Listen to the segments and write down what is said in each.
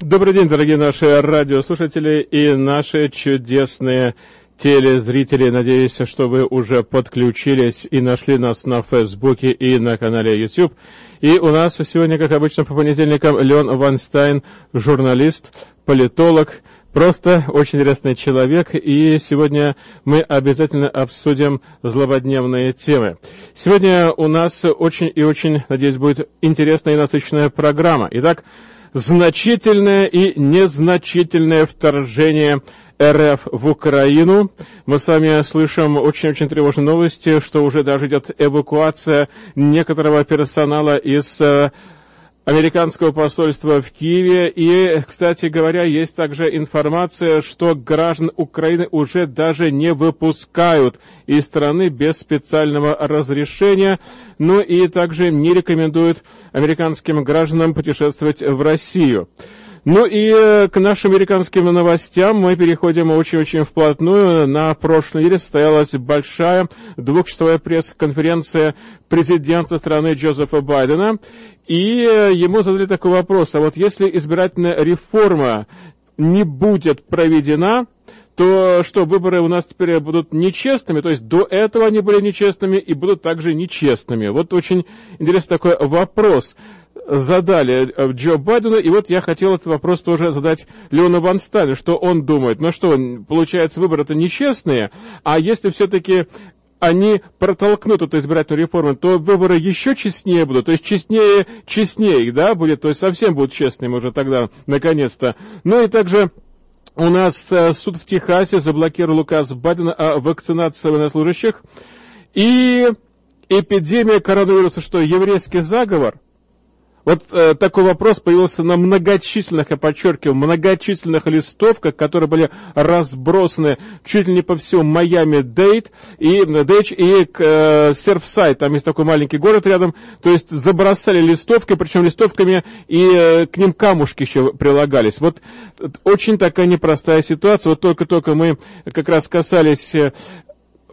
Добрый день, дорогие наши радиослушатели и наши чудесные телезрители. Надеюсь, что вы уже подключились и нашли нас на Фейсбуке и на канале YouTube. И у нас сегодня, как обычно, по понедельникам Леон Ванстайн, журналист, политолог, просто очень интересный человек. И сегодня мы обязательно обсудим злободневные темы. Сегодня у нас очень и очень, надеюсь, будет интересная и насыщенная программа. Итак, значительное и незначительное вторжение РФ в Украину. Мы с вами слышим очень-очень тревожные новости, что уже даже идет эвакуация некоторого персонала из э, американского посольства в Киеве. И, кстати говоря, есть также информация, что граждан Украины уже даже не выпускают из страны без специального разрешения. Ну и также не рекомендуют американским гражданам путешествовать в Россию. Ну и э, к нашим американским новостям мы переходим очень-очень вплотную. На прошлой неделе состоялась большая двухчасовая пресс-конференция президента страны Джозефа Байдена. И э, ему задали такой вопрос. А вот если избирательная реформа не будет проведена, то что выборы у нас теперь будут нечестными, то есть до этого они были нечестными и будут также нечестными. Вот очень интересный такой вопрос задали э, Джо Байдену, и вот я хотел этот вопрос тоже задать Леону Вансталю, что он думает. Ну что, получается, выборы-то нечестные, а если все-таки они протолкнут эту избирательную реформу, то выборы еще честнее будут, то есть честнее, честнее, да, будет, то есть совсем будут честными уже тогда, наконец-то. Ну и также у нас э, суд в Техасе заблокировал указ Байдена о вакцинации военнослужащих. И эпидемия коронавируса, что еврейский заговор – вот э, такой вопрос появился на многочисленных, я подчеркиваю, многочисленных листовках, которые были разбросаны чуть ли не по всему Майами Дейт и Дейч и э, там есть такой маленький город рядом, то есть забросали листовки, причем листовками и э, к ним камушки еще прилагались. Вот очень такая непростая ситуация. Вот только-только мы как раз касались э,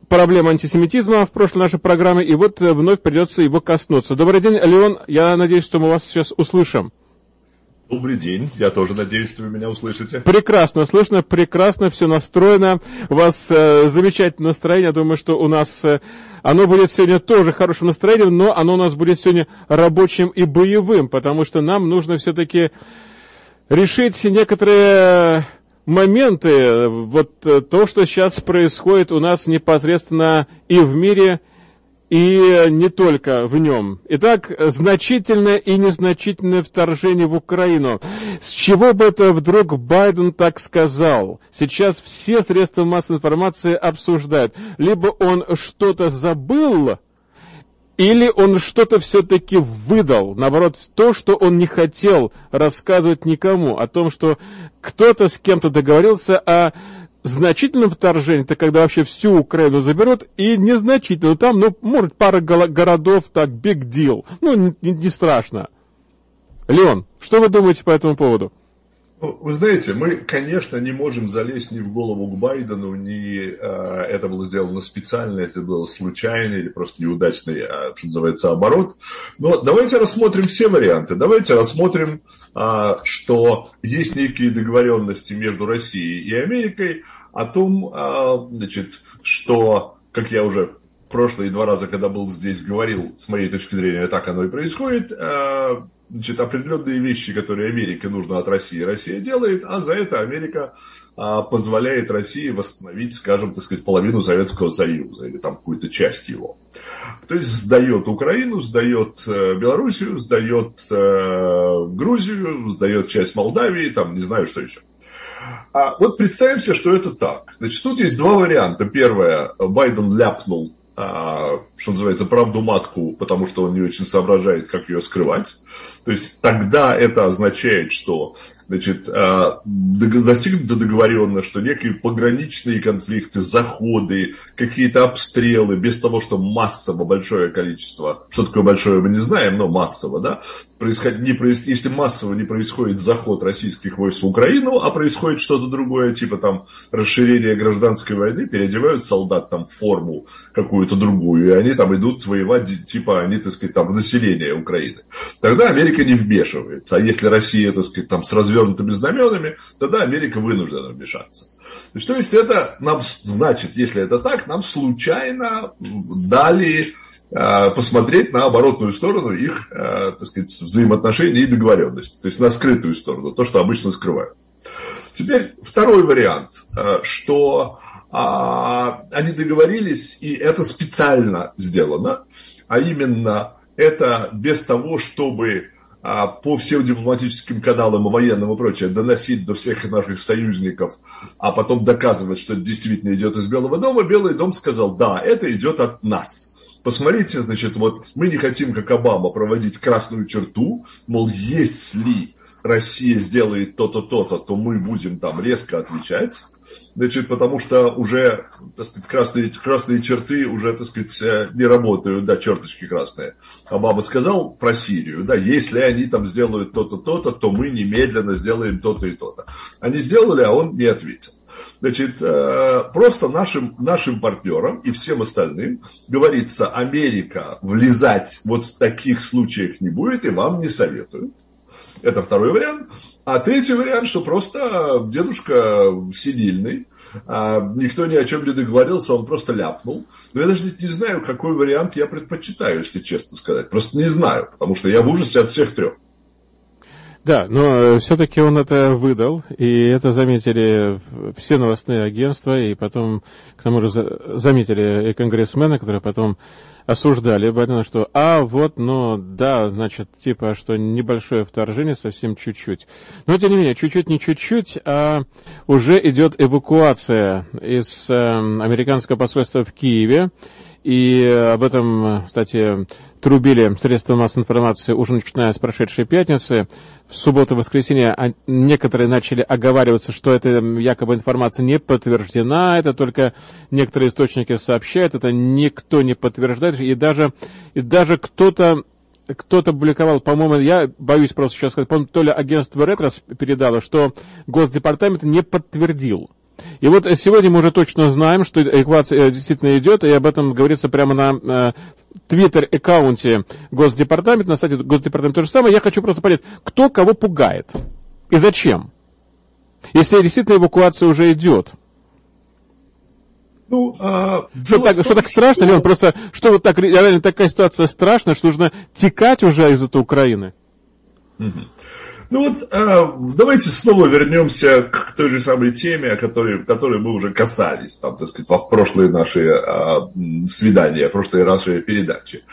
проблем антисемитизма в прошлой нашей программе, и вот э, вновь придется его коснуться. Добрый день, Леон, я надеюсь, что мы вас сейчас услышим. Добрый день, я тоже надеюсь, что вы меня услышите. Прекрасно слышно, прекрасно все настроено, у вас э, замечательное настроение, я думаю, что у нас э, оно будет сегодня тоже хорошим настроением, но оно у нас будет сегодня рабочим и боевым, потому что нам нужно все-таки решить некоторые моменты, вот э, то, что сейчас происходит у нас непосредственно и в мире, и не только в нем. Итак, значительное и незначительное вторжение в Украину. С чего бы это вдруг Байден так сказал? Сейчас все средства массовой информации обсуждают. Либо он что-то забыл, или он что-то все-таки выдал, наоборот, то, что он не хотел рассказывать никому, о том, что кто-то с кем-то договорился о значительном вторжении, это когда вообще всю Украину заберут, и незначительно, там, ну, может, пара городов, так, big deal, ну, не, не страшно. Леон, что вы думаете по этому поводу? Ну, вы знаете, мы, конечно, не можем залезть ни в голову к Байдену, ни э, это было сделано специально, это было случайно или просто неудачный, э, что называется, оборот. Но давайте рассмотрим все варианты. Давайте рассмотрим, э, что есть некие договоренности между Россией и Америкой о том, э, значит, что, как я уже прошлые два раза, когда был здесь, говорил, с моей точки зрения, так оно и происходит, э, значит, определенные вещи, которые Америке нужно от России, Россия делает, а за это Америка а, позволяет России восстановить, скажем, так сказать, половину Советского Союза или там какую-то часть его. То есть сдает Украину, сдает э, Белоруссию, сдает э, Грузию, сдает часть Молдавии, там не знаю, что еще. А вот представим себе, что это так. Значит, тут есть два варианта. Первое, Байден ляпнул а, что называется, правду матку, потому что он не очень соображает, как ее скрывать. То есть тогда это означает, что значит, а, достигнута договоренность, что некие пограничные конфликты, заходы, какие-то обстрелы, без того, что массово большое количество, что такое большое мы не знаем, но массово, да, происходит, не проис, если массово не происходит заход российских войск в Украину, а происходит что-то другое, типа там расширение гражданской войны, переодевают солдат там в форму какую-то другую, и они они там идут воевать, типа они, так сказать, там население Украины. Тогда Америка не вмешивается. А если Россия, так сказать, там с развернутыми знаменами, тогда Америка вынуждена вмешаться. То есть, то есть это нам, значит, если это так, нам случайно дали э, посмотреть на оборотную сторону их, э, так сказать, взаимоотношений и договоренности. То есть на скрытую сторону, то, что обычно скрывают. Теперь второй вариант, э, что а, они договорились, и это специально сделано, а именно это без того, чтобы а, по всем дипломатическим каналам и военным и прочее доносить до всех наших союзников, а потом доказывать, что это действительно идет из Белого дома, Белый дом сказал, да, это идет от нас. Посмотрите, значит, вот мы не хотим, как Обама, проводить красную черту, мол, если Россия сделает то-то, то-то, то мы будем там резко отвечать. Значит, потому что уже, так сказать, красные, красные черты уже, так сказать, э, не работают, да, черточки красные. Обама сказал про Сирию, да, если они там сделают то-то, то-то, то мы немедленно сделаем то-то и то-то. Они сделали, а он не ответил. Значит, э, просто нашим, нашим партнерам и всем остальным говорится, Америка влезать вот в таких случаях не будет и вам не советуют. Это второй вариант. А третий вариант, что просто дедушка сидельный, а никто ни о чем не договорился, он просто ляпнул. Но я даже не знаю, какой вариант я предпочитаю, если честно сказать. Просто не знаю, потому что я в ужасе от всех трех. Да, но э, все-таки он это выдал, и это заметили все новостные агентства, и потом, к тому же, заметили и конгрессмены, которые потом осуждали Байдена, что, а, вот, ну, да, значит, типа, что небольшое вторжение, совсем чуть-чуть. Но, тем не менее, чуть-чуть, не чуть-чуть, а уже идет эвакуация из э, американского посольства в Киеве, и об этом, кстати, трубили средства массовой информации уже начиная с прошедшей пятницы. В субботу и воскресенье а, некоторые начали оговариваться, что эта якобы информация не подтверждена, это только некоторые источники сообщают, это никто не подтверждает, и даже, и даже кто-то кто-то публиковал, по-моему, я боюсь просто сейчас сказать, по-моему, то ли агентство Ретрос передало, что Госдепартамент не подтвердил и вот сегодня мы уже точно знаем, что эвакуация действительно идет, и об этом говорится прямо на твиттер-аккаунте Госдепартамента, на сайте Госдепартамента то же самое. Я хочу просто понять, кто кого пугает и зачем? Если действительно эвакуация уже идет. Ну, а, что, так, том, что так страшно, что... Леон? Просто что вот так реально такая ситуация страшная, что нужно текать уже из этой Украины? Угу. Ну вот, э, давайте снова вернемся к той же самой теме, о которой, которой мы уже касались, там, так сказать, в прошлые наши э, свидания, прошлые наши передачи.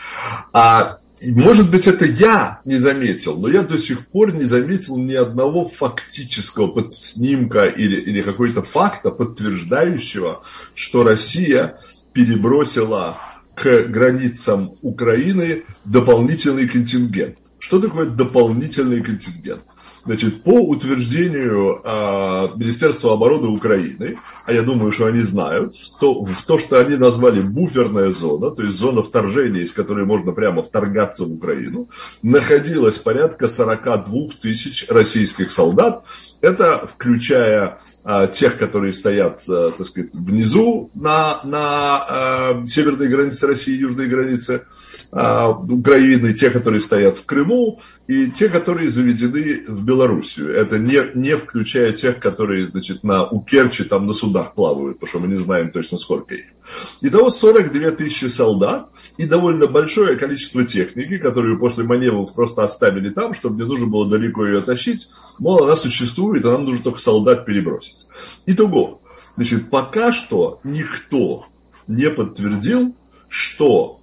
А может быть, это я не заметил, но я до сих пор не заметил ни одного фактического снимка или, или какой-то факта, подтверждающего, что Россия перебросила к границам Украины дополнительный контингент. Что такое дополнительный контингент? Значит, по утверждению э, Министерства обороны Украины, а я думаю, что они знают, в то, в то, что они назвали буферная зона, то есть зона вторжения, из которой можно прямо вторгаться в Украину, находилось порядка 42 тысяч российских солдат, это включая а, тех, которые стоят, а, так сказать, внизу на, на а, северной границе России, южной границе а, Украины, те, которые стоят в Крыму, и те, которые заведены в Белоруссию. Это не, не включая тех, которые, значит, на Укерчи, там на судах плавают, потому что мы не знаем точно, сколько их. Итого 42 тысячи солдат и довольно большое количество техники, которую после маневров просто оставили там, чтобы не нужно было далеко ее тащить. Мол, она существует, а нам нужно только солдат перебросить. Итого, значит, пока что никто не подтвердил, что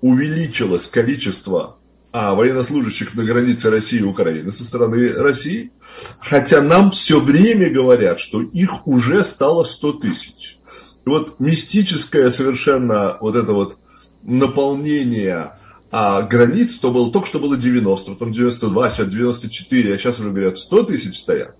увеличилось количество а, военнослужащих на границе России и Украины со стороны России, хотя нам все время говорят, что их уже стало 100 тысяч. И вот мистическое совершенно вот это вот наполнение а, границ, то было только что было 90, потом 92, сейчас 94, а сейчас уже говорят 100 тысяч стоят.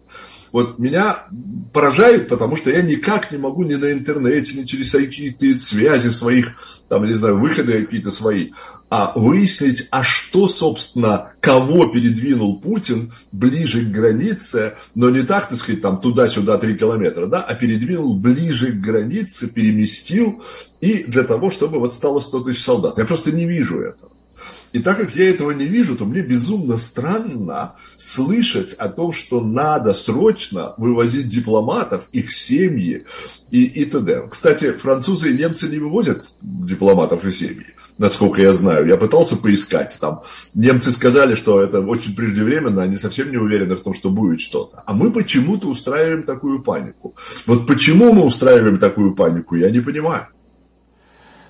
Вот меня поражает, потому что я никак не могу ни на интернете, ни через какие-то связи своих, там, не знаю, выходы какие-то свои, а выяснить, а что, собственно, кого передвинул Путин ближе к границе, но не так, так сказать, там туда-сюда три километра, да, а передвинул ближе к границе, переместил, и для того, чтобы вот стало 100 тысяч солдат. Я просто не вижу этого. И так как я этого не вижу, то мне безумно странно слышать о том, что надо срочно вывозить дипломатов, их семьи и, и т.д. Кстати, французы и немцы не вывозят дипломатов и семьи, насколько я знаю. Я пытался поискать. Там немцы сказали, что это очень преждевременно, они совсем не уверены в том, что будет что-то. А мы почему-то устраиваем такую панику. Вот почему мы устраиваем такую панику, я не понимаю.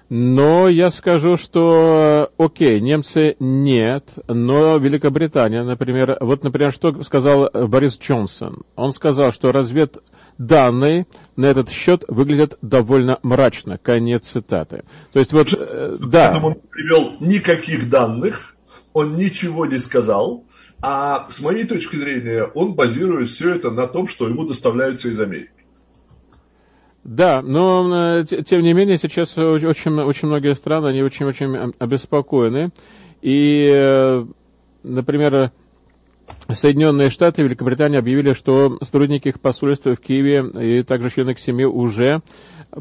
Но я скажу, что, окей, немцы нет, но Великобритания, например, вот, например, что сказал Борис Джонсон. Он сказал, что разведданные на этот счет выглядят довольно мрачно. Конец цитаты. То есть вот, э, да. Поэтому он не привел никаких данных, он ничего не сказал, а с моей точки зрения он базирует все это на том, что ему доставляются из Америки. Да, но тем не менее сейчас очень, очень многие страны, они очень-очень обеспокоены. И, э, например, Соединенные Штаты и Великобритания объявили, что сотрудники их посольства в Киеве и также члены их семьи уже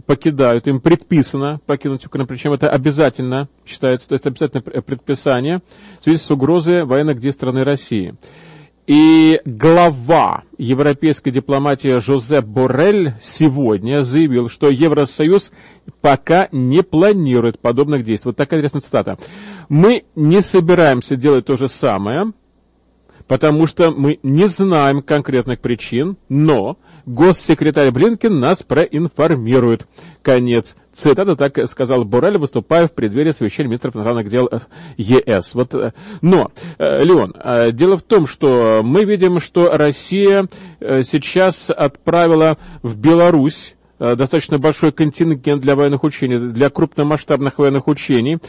покидают. Им предписано покинуть Украину, причем это обязательно считается, то есть обязательно предписание в связи с угрозой военных действий страны России. И глава европейской дипломатии Жозеп Боррель сегодня заявил, что Евросоюз пока не планирует подобных действий. Вот такая интересная цитата. Мы не собираемся делать то же самое, потому что мы не знаем конкретных причин, но госсекретарь Блинкен нас проинформирует. Конец цитаты, так сказал Боррель, выступая в преддверии совещания министров иностранных дел ЕС. Вот, э, но, э, Леон, э, дело в том, что мы видим, что Россия сейчас отправила в Беларусь достаточно большой контингент для военных учений, для крупномасштабных военных учений.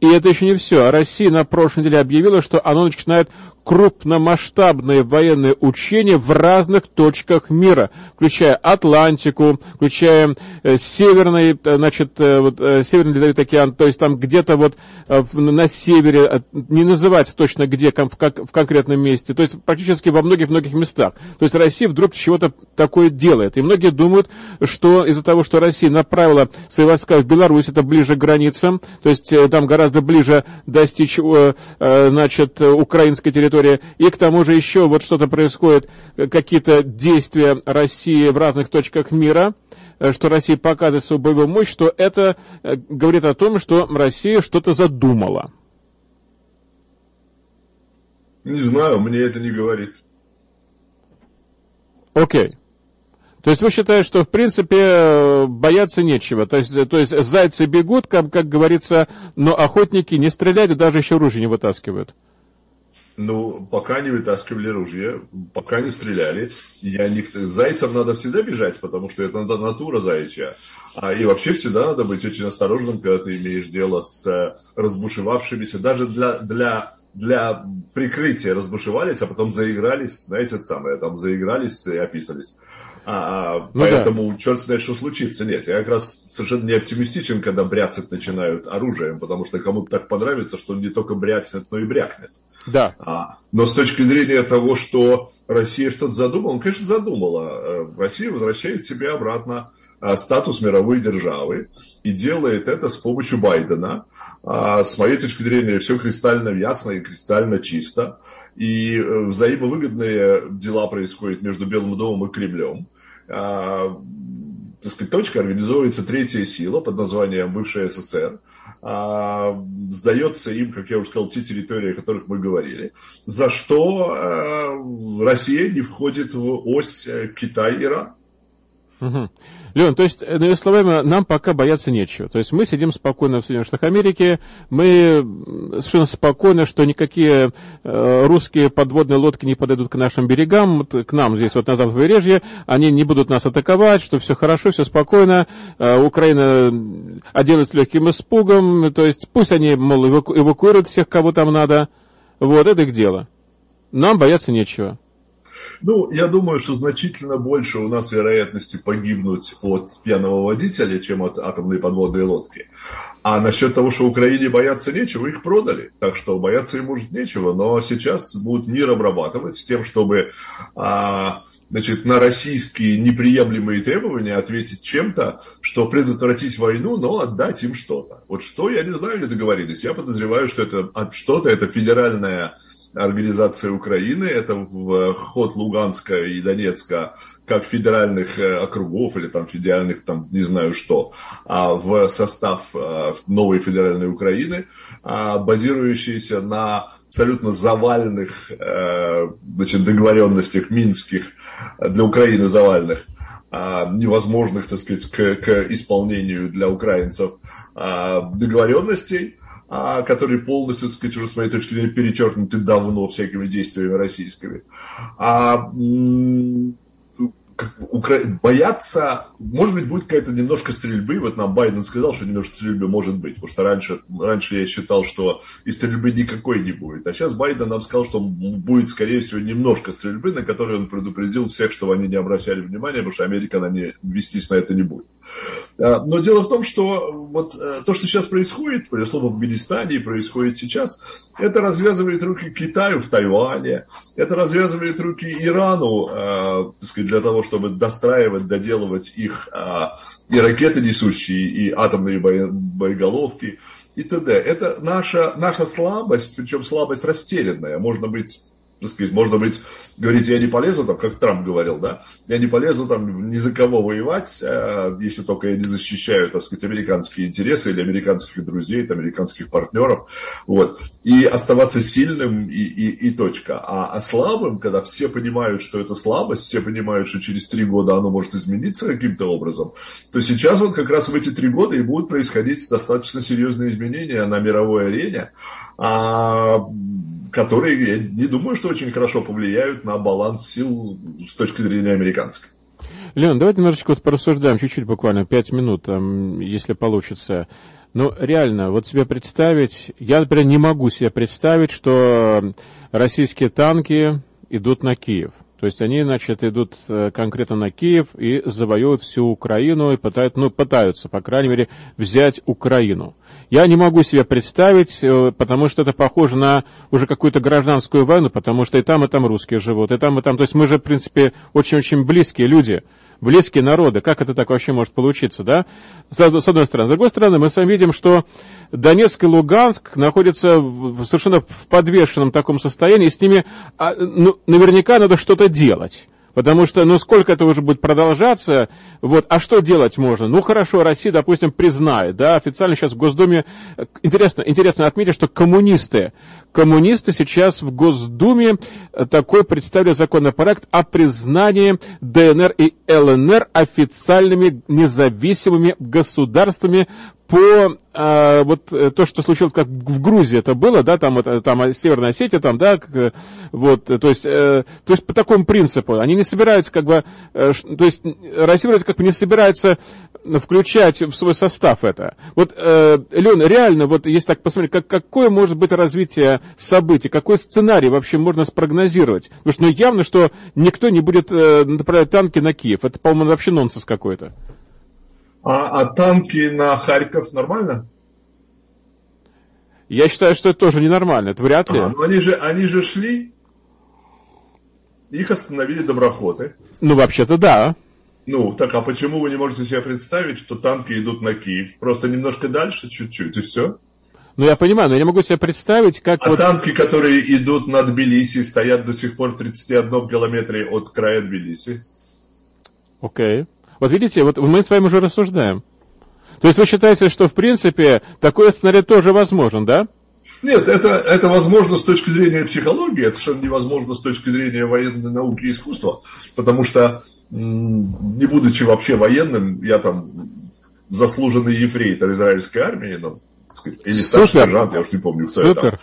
И это еще не все. Россия на прошлой неделе объявила, что она начинает крупномасштабные военные учения в разных точках мира, включая Атлантику, включая э, северный, э, значит, э, вот, северный ледовитый океан, то есть там где-то вот на севере, не называется точно где, в, как, в конкретном месте, то есть практически во многих-многих местах. То есть Россия вдруг чего-то такое делает. И многие думают, что из-за того, что Россия направила свои войска в Беларусь, это ближе к границам, то есть там гораздо ближе достичь, значит, украинской территории, территории, и к тому же еще вот что-то происходит, э, какие-то действия России в разных точках мира, э, что Россия показывает свою боевую мощь, что это э, говорит о том, что Россия что-то задумала. Не знаю, мне это не говорит. Окей. То есть вы считаете, что в принципе бояться нечего. То есть, то есть зайцы бегут, как, как говорится, но охотники не стреляют даже еще оружие не вытаскивают. Ну, пока не вытаскивали ружья, пока не стреляли. Я не... Зайцам надо всегда бежать, потому что это натура зайчья. А, и вообще всегда надо быть очень осторожным, когда ты имеешь дело с э, разбушевавшимися. Даже для, для, для прикрытия разбушевались, а потом заигрались. Знаете, это самое, там заигрались и описались. А, а, ну, поэтому да. черт знает, что случится. Нет, я как раз совершенно не оптимистичен, когда бряцать начинают оружием, потому что кому-то так понравится, что он не только бряцнет, но и брякнет. Да. А, но с точки зрения того, что Россия что-то задумала, он, конечно, задумала. Э, Россия возвращает себе обратно э, статус мировой державы и делает это с помощью Байдена. А, с моей точки зрения, все кристально ясно и кристально чисто. И э, взаимовыгодные дела происходят между Белым домом и Кремлем. А, так сказать, точка организовывается третья сила под названием бывшая СССР сдается им, как я уже сказал, те территории, о которых мы говорили, за что а, Россия не входит в ось э, Китай-Иран. Леон, то есть, э, иными словами, нам пока бояться нечего. То есть мы сидим спокойно в Соединенных Штатах Америки, мы совершенно спокойны, что никакие э, русские подводные лодки не подойдут к нашим берегам, к нам здесь вот на западном побережье, они не будут нас атаковать, что все хорошо, все спокойно, э, Украина отделается легким испугом, то есть пусть они, мол, эваку эвакуируют всех, кого там надо, вот, это их дело. Нам бояться нечего. Ну, я думаю, что значительно больше у нас вероятности погибнуть от пьяного водителя, чем от атомной подводной лодки. А насчет того, что Украине бояться нечего, их продали. Так что бояться им может нечего. Но сейчас будут мир обрабатывать с тем, чтобы а, значит, на российские неприемлемые требования ответить чем-то, что предотвратить войну, но отдать им что-то. Вот что, я не знаю, не договорились. Я подозреваю, что это что-то, это федеральная организация Украины, это вход Луганска и Донецка как федеральных э, округов или там федеральных, там не знаю что, а в состав э, новой федеральной Украины, а базирующиеся на абсолютно завальных э, значит, договоренностях минских, для Украины завальных, а, невозможных, так сказать, к, к исполнению для украинцев договоренностей, которые полностью, так сказать, уже с моей точки зрения перечеркнуты давно всякими действиями российскими. А Укра... бояться, может быть, будет какая-то немножко стрельбы. Вот нам Байден сказал, что немножко стрельбы может быть. Потому что раньше, раньше я считал, что и стрельбы никакой не будет. А сейчас Байден нам сказал, что будет, скорее всего, немножко стрельбы, на которые он предупредил всех, чтобы они не обращали внимания, потому что Америка на не, вестись на это не будет. А, но дело в том, что вот э, то, что сейчас происходит, произошло в Афганистане и происходит сейчас, это развязывает руки Китаю в Тайване, это развязывает руки Ирану, э, так сказать, для того, чтобы достраивать, доделывать их э, и ракеты несущие, и атомные боеголовки и т.д. Это наша, наша слабость, причем слабость растерянная. Можно быть так сказать, можно быть, говорить, я не полезу, там, как Трамп говорил, да, я не полезу там ни за кого воевать, а, если только я не защищаю, так сказать, американские интересы или американских друзей, там, американских партнеров, вот, и оставаться сильным и, и, и точка. А, а слабым, когда все понимают, что это слабость, все понимают, что через три года оно может измениться каким-то образом, то сейчас вот как раз в эти три года и будут происходить достаточно серьезные изменения на мировой арене, которые, я не думаю, что очень хорошо повлияют на баланс сил с точки зрения американской. Леон, давайте немножечко вот порассуждаем, чуть-чуть буквально, пять минут, там, если получится. Ну, реально, вот себе представить, я, например, не могу себе представить, что российские танки идут на Киев. То есть они, значит, идут э, конкретно на Киев и завоюют всю Украину и пытаются, ну, пытаются, по крайней мере, взять Украину. Я не могу себе представить, э, потому что это похоже на уже какую-то гражданскую войну, потому что и там, и там русские живут, и там, и там. То есть мы же, в принципе, очень-очень близкие люди, близкие народы. Как это так вообще может получиться, да? С одной стороны. С другой стороны, мы сами видим, что Донецк и Луганск находятся совершенно в подвешенном таком состоянии, и с ними а, ну, наверняка надо что-то делать. Потому что, ну, сколько это уже будет продолжаться, вот, а что делать можно? Ну, хорошо, Россия, допустим, признает, да, официально сейчас в Госдуме, интересно, интересно отметить, что коммунисты, коммунисты сейчас в Госдуме такой представили законопроект о признании ДНР и ЛНР официальными независимыми государствами по а, вот э, то, что случилось, как в Грузии это было, да, там, это, там Северная Осетия, там, да, как, вот, то есть, э, то есть по такому принципу, они не собираются, как бы, э, то есть Россия как бы не собирается включать в свой состав это. Вот, э, Лен, реально, вот если так посмотреть, как, какое может быть развитие событий, какой сценарий вообще можно спрогнозировать? Потому что, ну, явно, что никто не будет э, направлять танки на Киев, это, по-моему, вообще нонсенс какой-то. А, а танки на Харьков нормально? Я считаю, что это тоже ненормально, это вряд ли. А, ну они же, они же шли, их остановили доброходы. Ну, вообще-то да. Ну, так а почему вы не можете себе представить, что танки идут на Киев? Просто немножко дальше, чуть-чуть, и все? Ну, я понимаю, но я не могу себе представить, как... А вот... танки, которые идут над Тбилиси, стоят до сих пор в 31 километре от края Тбилиси. Окей. Okay. Вот видите, вот мы с вами уже рассуждаем. То есть вы считаете, что в принципе такой сценарий тоже возможен, да? Нет, это, это возможно с точки зрения психологии, это совершенно невозможно с точки зрения военной науки и искусства, потому что, не будучи вообще военным, я там заслуженный ефрейтор израильской армии, ну, сказать, или старший сержант, я уж не помню, кто Супер. это.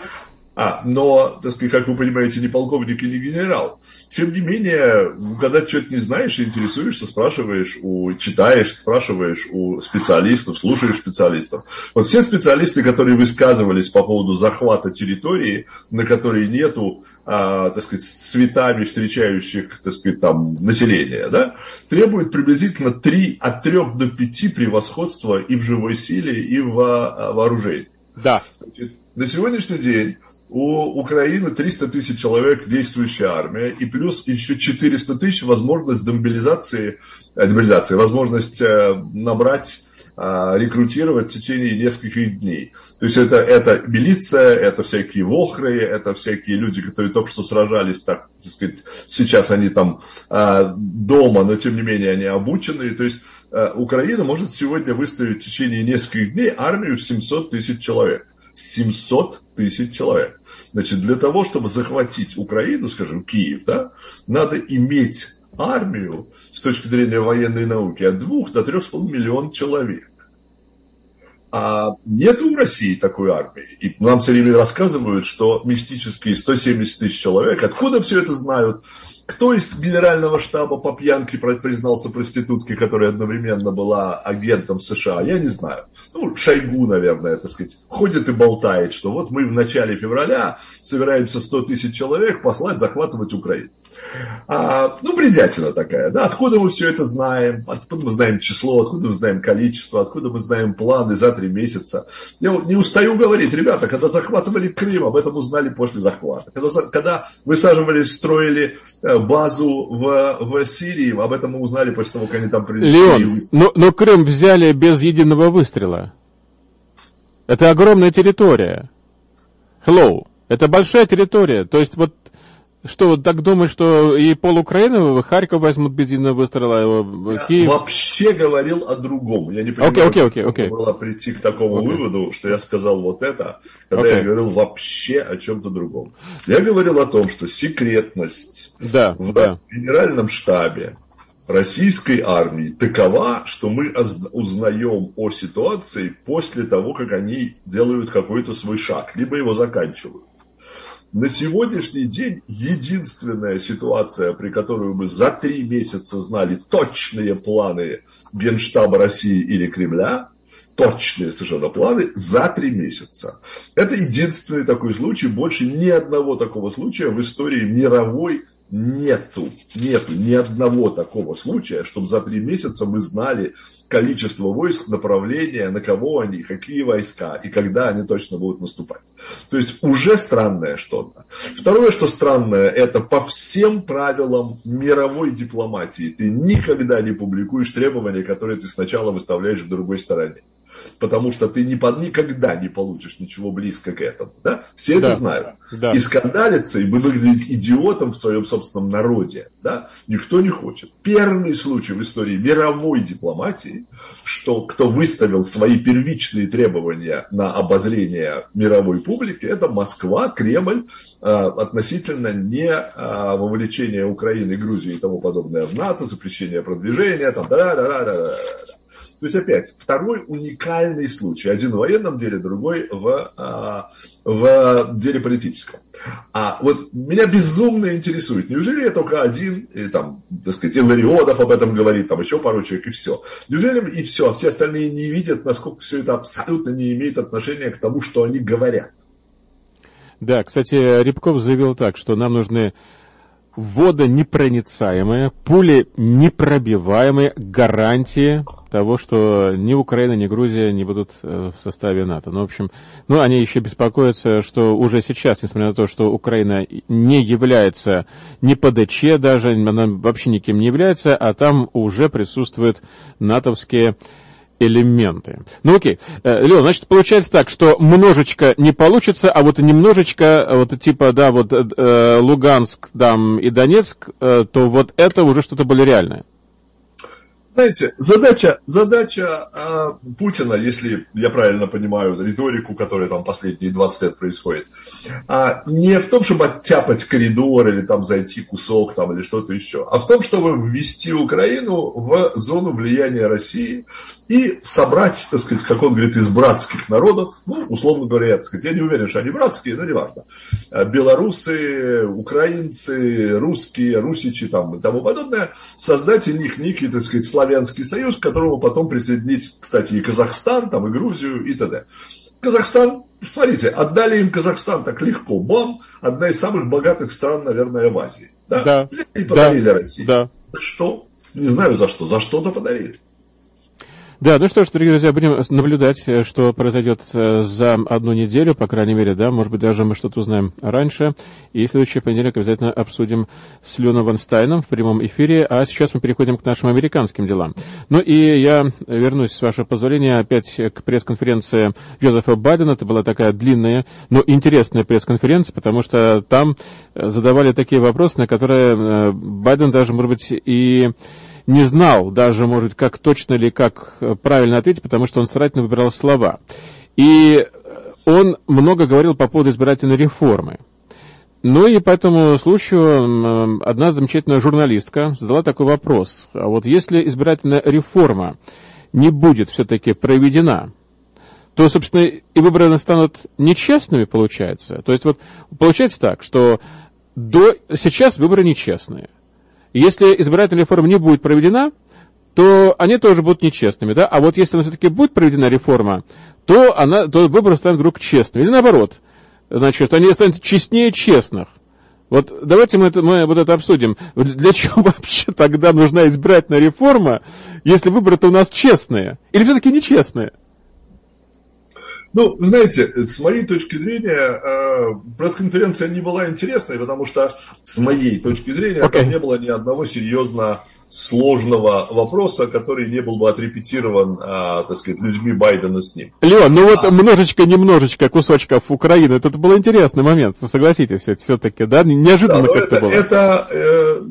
А, но, так сказать, как вы понимаете, не полковник и не генерал. Тем не менее, когда что-то не знаешь, интересуешься, спрашиваешь, у, читаешь, спрашиваешь у специалистов, слушаешь специалистов. Вот все специалисты, которые высказывались по поводу захвата территории, на которой нету, а, так сказать, с цветами встречающих, так сказать, там, населения, да, требуют приблизительно 3, от 3 до 5 превосходства и в живой силе, и в а, вооружении. Да. Значит, на сегодняшний день у Украины 300 тысяч человек действующая армия, и плюс еще 400 тысяч возможность демобилизации, э, демобилизации возможность э, набрать э, рекрутировать в течение нескольких дней. То есть это, это милиция, это всякие вохры, это всякие люди, которые только что сражались, так, так сказать, сейчас они там дома, но тем не менее они обучены. То есть Украина может сегодня выставить в течение нескольких дней армию в 700 тысяч человек. 700 тысяч человек. Значит, для того, чтобы захватить Украину, скажем, Киев, да, надо иметь армию с точки зрения военной науки от 2 до 3,5 миллионов человек. А нет в России такой армии. И нам все время рассказывают, что мистические 170 тысяч человек, откуда все это знают, кто из генерального штаба по пьянке признался проституткой, которая одновременно была агентом США, я не знаю. Ну, Шойгу, наверное, так сказать, ходит и болтает, что вот мы в начале февраля собираемся 100 тысяч человек послать захватывать Украину. А, ну, бредятина такая, да, откуда мы все это знаем, откуда мы знаем число, откуда мы знаем количество, откуда мы знаем планы за три месяца. Я не устаю говорить, ребята, когда захватывали Крым, об этом узнали после захвата. Когда, когда высаживались, строили э, базу в, в Сирии, об этом мы узнали после того, как они там прилетели. Леон, но, но Крым взяли без единого выстрела. Это огромная территория. Hello. Это большая территория. То есть вот что, вот так думаешь, что и пол Украины, Харьков возьмут без единого выстрела, Киев? Я вообще говорил о другом. Я не понимаю, okay, okay, okay, okay. было прийти к такому okay. выводу, что я сказал вот это, когда okay. я говорил вообще о чем-то другом. Я говорил о том, что секретность да, в да. генеральном штабе российской армии такова, что мы узнаем о ситуации после того, как они делают какой-то свой шаг, либо его заканчивают. На сегодняшний день единственная ситуация, при которой мы за три месяца знали точные планы Генштаба России или Кремля, точные совершенно планы за три месяца. Это единственный такой случай, больше ни одного такого случая в истории мировой нету, нету ни одного такого случая, чтобы за три месяца мы знали количество войск, направления, на кого они, какие войска и когда они точно будут наступать. То есть уже странное что-то. Второе, что странное, это по всем правилам мировой дипломатии ты никогда не публикуешь требования, которые ты сначала выставляешь в другой стороне потому что ты не, никогда не получишь ничего близко к этому. Да? Все да. это знают. Да. И скандалиться, и выглядеть идиотом в своем собственном народе, да, никто не хочет. Первый случай в истории мировой дипломатии, что кто выставил свои первичные требования на обозрение мировой публики, это Москва, Кремль, э, относительно не э, вовлечения Украины, Грузии и тому подобное в НАТО, запрещение продвижения, там, да, да, да, да, да. То есть, опять, второй уникальный случай. Один в военном деле, другой в, а, в деле политическом. А вот меня безумно интересует, неужели я только один, и там, так сказать, Иллариодов об этом говорит, там еще пару человек, и все. Неужели и все, все остальные не видят, насколько все это абсолютно не имеет отношения к тому, что они говорят? Да, кстати, Рябков заявил так, что нам нужны водонепроницаемые, пули непробиваемые гарантии того, что ни Украина, ни Грузия не будут э, в составе НАТО. Ну, в общем, ну, они еще беспокоятся, что уже сейчас, несмотря на то, что Украина не является ни ПДЧ даже, она вообще никем не является, а там уже присутствуют натовские элементы. Ну окей. Э, Леон, значит, получается так, что множечко не получится, а вот немножечко, вот типа, да, вот э, Луганск там и Донецк, э, то вот это уже что-то более реальное. Знаете, задача, задача э, Путина, если я правильно понимаю риторику, которая там последние 20 лет происходит, э, не в том, чтобы оттяпать коридор или там зайти кусок там, или что-то еще, а в том, чтобы ввести Украину в зону влияния России и собрать, так сказать, как он говорит, из братских народов, ну, условно говоря, так сказать, я не уверен, что они братские, но неважно, белорусы, украинцы, русские, русичи там и тому подобное, создать из них некий, так сказать, Славянский союз, к которому потом присоединить, кстати, и Казахстан, там, и Грузию, и т.д. Казахстан, смотрите, отдали им Казахстан так легко, бам, одна из самых богатых стран, наверное, в Азии. Да, да. и подарили да. России. Да. Что? Не знаю за что, за что-то подарили. Да, ну что ж, дорогие друзья, будем наблюдать, э, что произойдет э, за одну неделю, по крайней мере, да, может быть, даже мы что-то узнаем раньше. И в следующий понедельник обязательно обсудим с Люна Ванстайном в прямом эфире. А сейчас мы переходим к нашим американским делам. Ну и я вернусь, с вашего позволения, опять к пресс-конференции Джозефа Байдена. Это была такая длинная, но интересная пресс-конференция, потому что там задавали такие вопросы, на которые э, Байден даже, может быть, и не знал даже, может, как точно или как э, правильно ответить, потому что он старательно выбирал слова. И э, он много говорил по поводу избирательной реформы. Ну и по этому случаю одна замечательная журналистка задала такой вопрос. А вот если избирательная реформа не будет все-таки проведена, то, собственно, и выборы станут нечестными, получается. То есть вот получается так, что до, сейчас выборы нечестные. Если избирательная реформа не будет проведена, то они тоже будут нечестными, да? А вот если она все-таки будет проведена реформа, то, она, то выборы станут вдруг честными. Или наоборот, значит, они станут честнее честных. Вот давайте мы, это, мы вот это обсудим. Для чего вообще тогда нужна избирательная реформа, если выборы-то у нас честные? Или все-таки нечестные? Ну, знаете, с моей точки зрения, э, пресс-конференция не была интересной, потому что, с моей точки зрения, okay. там не было ни одного серьезно сложного вопроса, который не был бы отрепетирован, а, так сказать, людьми Байдена с ним. Леон, ну вот а... немножечко-немножечко кусочков Украины, это был интересный момент, согласитесь, все-таки, да? Неожиданно да, как-то это, было. Это э,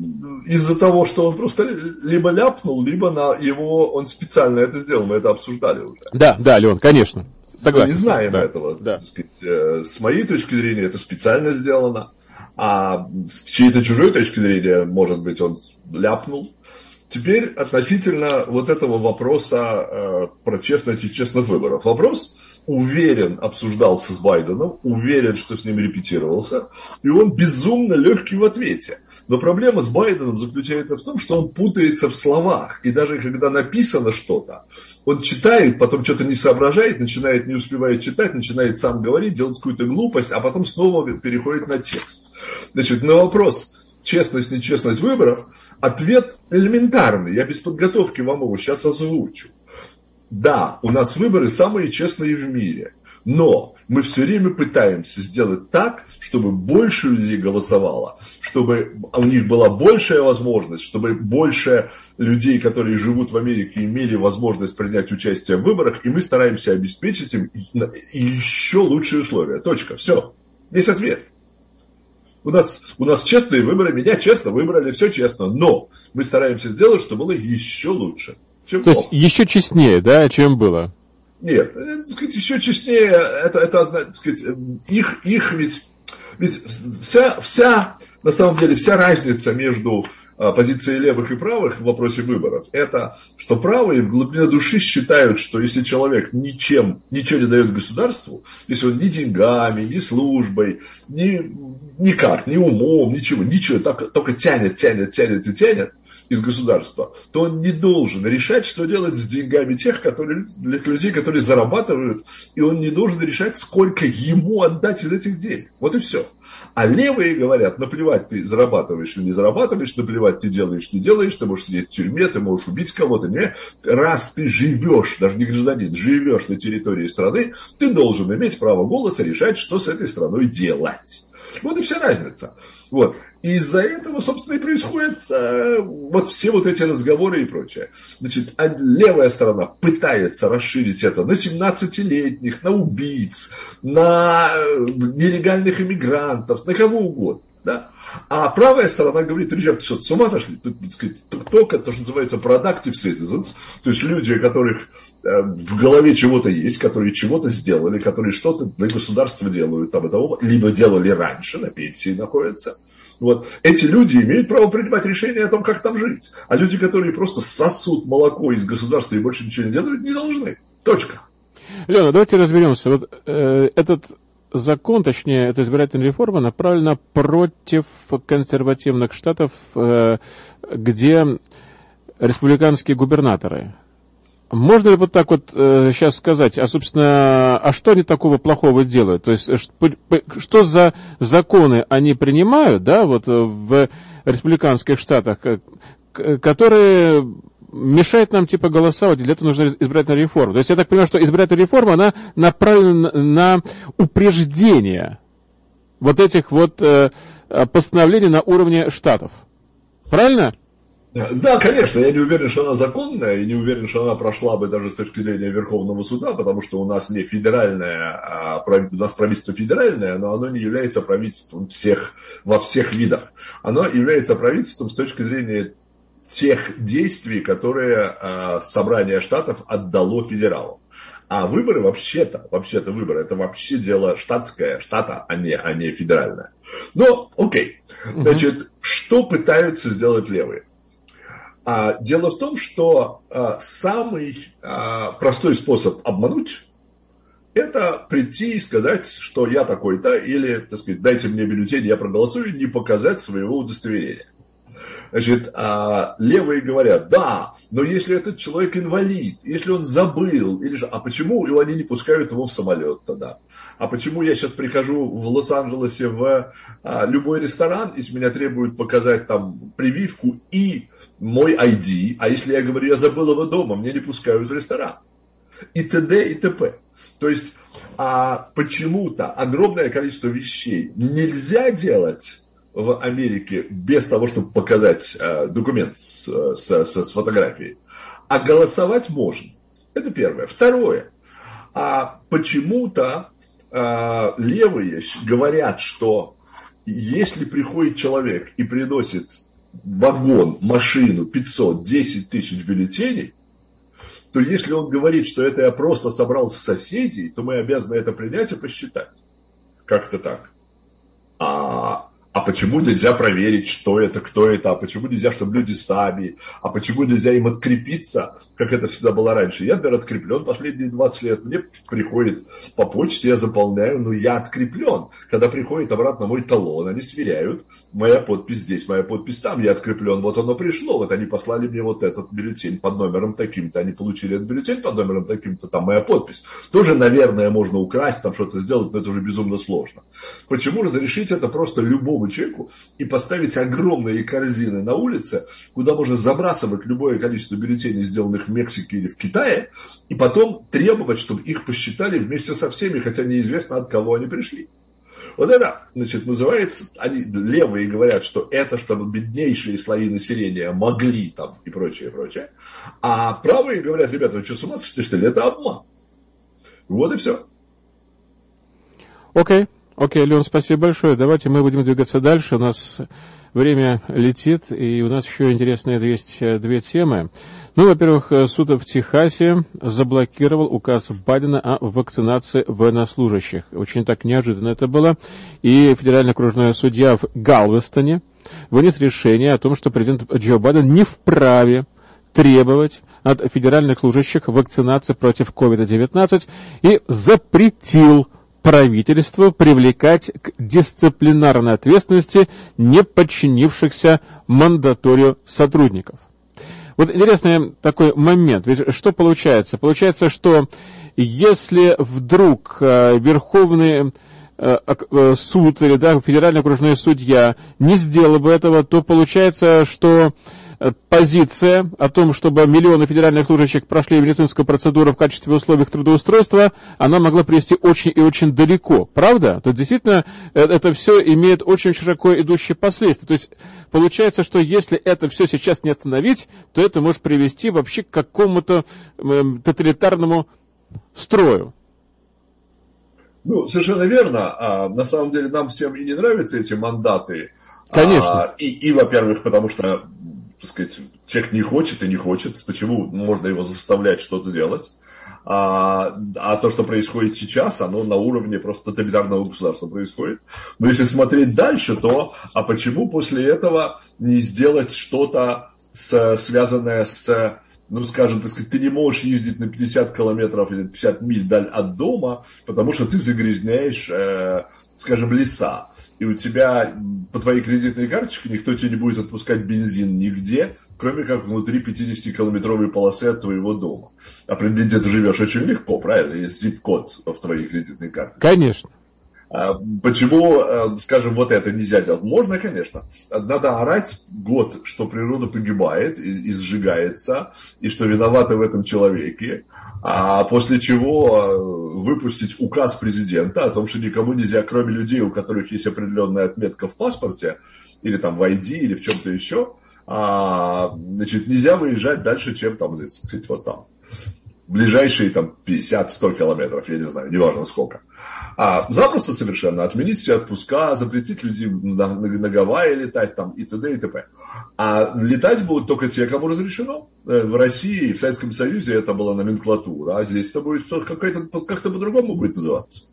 из-за того, что он просто либо ляпнул, либо на его, он специально это сделал, мы это обсуждали уже. Да, да, Леон, конечно. Согласен. Мы не знаем да. этого. Да. Сказать, э, с моей точки зрения, это специально сделано. А с чьей-то чужой точки зрения, может быть, он ляпнул. Теперь относительно вот этого вопроса э, про честность и честных выборов. Вопрос, уверен, обсуждался с Байденом, уверен, что с ним репетировался, и он безумно легкий в ответе. Но проблема с Байденом заключается в том, что он путается в словах. И даже когда написано что-то, он читает, потом что-то не соображает, начинает, не успевает читать, начинает сам говорить, делать какую-то глупость, а потом снова переходит на текст. Значит, на вопрос, честность, нечестность выборов, ответ элементарный. Я без подготовки вам его сейчас озвучу. Да, у нас выборы самые честные в мире. Но мы все время пытаемся сделать так, чтобы больше людей голосовало, чтобы у них была большая возможность, чтобы больше людей, которые живут в Америке, имели возможность принять участие в выборах, и мы стараемся обеспечить им еще лучшие условия. Точка. Все. Весь ответ. У нас, у нас честные выборы, меня честно выбрали, все честно, но мы стараемся сделать, чтобы было еще лучше. Чем То есть еще честнее, да, чем было? Нет, э, так сказать, еще честнее, это, это так сказать, их, их ведь, ведь вся, вся, на самом деле, вся разница между а, позицией левых и правых в вопросе выборов, это что правые в глубине души считают, что если человек ничем, ничего не дает государству, если он ни деньгами, ни службой, ни, никак, ни умом, ничего, ничего, только, только тянет, тянет, тянет и тянет, из государства, то он не должен решать, что делать с деньгами тех которые, людей, которые зарабатывают, и он не должен решать, сколько ему отдать из этих денег. Вот и все. А левые говорят, наплевать ты зарабатываешь или не зарабатываешь, наплевать ты делаешь, не делаешь, ты можешь сидеть в тюрьме, ты можешь убить кого-то. Не? Раз ты живешь, даже не гражданин, живешь на территории страны, ты должен иметь право голоса решать, что с этой страной делать. Вот и вся разница. Вот. И из-за этого, собственно, и происходят э, вот все вот эти разговоры и прочее. Значит, а левая сторона пытается расширить это на 17-летних, на убийц, на э, нелегальных иммигрантов, на кого угодно. Да? А правая сторона говорит, ребята, что, с ума сошли? Тут, так сказать, только то, что называется productive citizens, то есть люди, у которых э, в голове чего-то есть, которые чего-то сделали, которые что-то для государства делают, там, и того, либо делали раньше, на пенсии находятся. Вот. Эти люди имеют право принимать решения о том, как там жить. А люди, которые просто сосут молоко из государства и больше ничего не делают, не должны. Точка. Лена, давайте разберемся. Вот э, этот закон, точнее, эта избирательная реформа направлена против консервативных штатов, э, где республиканские губернаторы. Можно ли вот так вот э, сейчас сказать, а, собственно, а что они такого плохого делают? То есть, что за законы они принимают, да, вот в республиканских штатах, которые мешает нам типа голосовать, для этого нужна избирательная реформа. То есть я так понимаю, что избирательная реформа, она направлена на упреждение вот этих вот э, постановлений на уровне штатов. Правильно? Да, конечно, я не уверен, что она законная, и не уверен, что она прошла бы даже с точки зрения Верховного суда, потому что у нас не федеральное, а у нас правительство федеральное, но оно не является правительством всех, во всех видах. Оно является правительством с точки зрения тех действий, которые э, собрание штатов отдало федералам. А выборы вообще-то, вообще-то выборы, это вообще дело штатское, штата, а не, а не федеральное. Но, окей. Значит, что пытаются сделать левые? А, дело в том, что а, самый а, простой способ обмануть это прийти и сказать, что я такой-то, или, так сказать, дайте мне бюллетень, я проголосую, не показать своего удостоверения. Значит, а, левые говорят, да, но если этот человек инвалид, если он забыл, или же, а почему они не пускают его в самолет тогда? А почему я сейчас прихожу в Лос-Анджелесе в а, любой ресторан, и с меня требуют показать там прививку и мой ID, а если я говорю, я забыл его дома, мне не пускают в ресторан? И т.д. и т.п. То есть а почему-то огромное количество вещей нельзя делать в Америке без того, чтобы показать э, документ с, с, с, с фотографией. А голосовать можно. Это первое. Второе. А почему-то э, левые говорят, что если приходит человек и приносит вагон, машину, 500, 10 тысяч бюллетеней, то если он говорит, что это я просто собрал с соседей, то мы обязаны это принять и посчитать. Как-то так. А а почему нельзя проверить, что это, кто это, а почему нельзя, чтобы люди сами, а почему нельзя им открепиться, как это всегда было раньше. Я, например, откреплен последние 20 лет, мне приходит по почте, я заполняю, но я откреплен. Когда приходит обратно мой талон, они сверяют, моя подпись здесь, моя подпись там, я откреплен, вот оно пришло, вот они послали мне вот этот бюллетень под номером таким-то, они получили этот бюллетень под номером таким-то, там моя подпись. Тоже, наверное, можно украсть, там что-то сделать, но это уже безумно сложно. Почему разрешить это просто любому любому человеку и поставить огромные корзины на улице, куда можно забрасывать любое количество бюллетеней, сделанных в Мексике или в Китае, и потом требовать, чтобы их посчитали вместе со всеми, хотя неизвестно, от кого они пришли. Вот это, значит, называется, они левые говорят, что это, чтобы беднейшие слои населения могли там и прочее, и прочее. А правые говорят, ребята, вы что, с ума сошли, что ли? Это обман. Вот и все. Окей. Okay. Окей, Леон, спасибо большое. Давайте мы будем двигаться дальше. У нас время летит, и у нас еще интересные есть две темы. Ну, во-первых, суд в Техасе заблокировал указ Байдена о вакцинации военнослужащих. Очень так неожиданно это было. И федеральный окружной судья в Галвестоне вынес решение о том, что президент Джо Байден не вправе требовать от федеральных служащих вакцинации против COVID-19 и запретил правительству привлекать к дисциплинарной ответственности не подчинившихся мандаторию сотрудников. Вот интересный такой момент. Ведь что получается? Получается, что если вдруг э, Верховный э, э, суд или да, федеральный окружной судья не сделал бы этого, то получается, что позиция о том, чтобы миллионы федеральных служащих прошли медицинскую процедуру в качестве условий трудоустройства, она могла привести очень и очень далеко. Правда? То есть действительно э, это все имеет очень широко идущие последствия. То есть получается, что если это все сейчас не остановить, то это может привести вообще к какому-то э, тоталитарному строю. Ну, совершенно верно. А, на самом деле нам всем и не нравятся эти мандаты. Конечно. А, и, и, во-первых, потому что, так сказать, человек не хочет и не хочет. Почему можно его заставлять что-то делать? А, а то, что происходит сейчас, оно на уровне просто тоталитарного государства происходит. Но если смотреть дальше, то а почему после этого не сделать что-то, с, связанное с ну, скажем, так сказать, ты не можешь ездить на 50 километров или 50 миль даль от дома, потому что ты загрязняешь, э, скажем, леса. И у тебя по твоей кредитной карточке никто тебе не будет отпускать бензин нигде, кроме как внутри 50-километровой полосы от твоего дома. Определить, где ты живешь, очень легко, правильно? Есть zip-код в твоей кредитной карточке. Конечно. А почему, э, скажем, вот это нельзя делать? Можно, конечно. Надо орать год, что природа погибает и, и сжигается, и что виноваты в этом человеке, а после чего э, выпустить указ президента о том, что никому нельзя, кроме людей, у которых есть определенная отметка в паспорте, или там в ID, или в чем-то еще, а, значит, нельзя выезжать дальше, чем там, сказать, вот там ближайшие там 50-100 километров, я не знаю, неважно сколько. А запросто совершенно отменить все отпуска, запретить людей на, на, на Гавайи летать там и т.д. и т.п. А летать будут только те, кому разрешено. Э, в России, в Советском Союзе это была номенклатура, а здесь это будет как-то, как-то по-другому будет называться.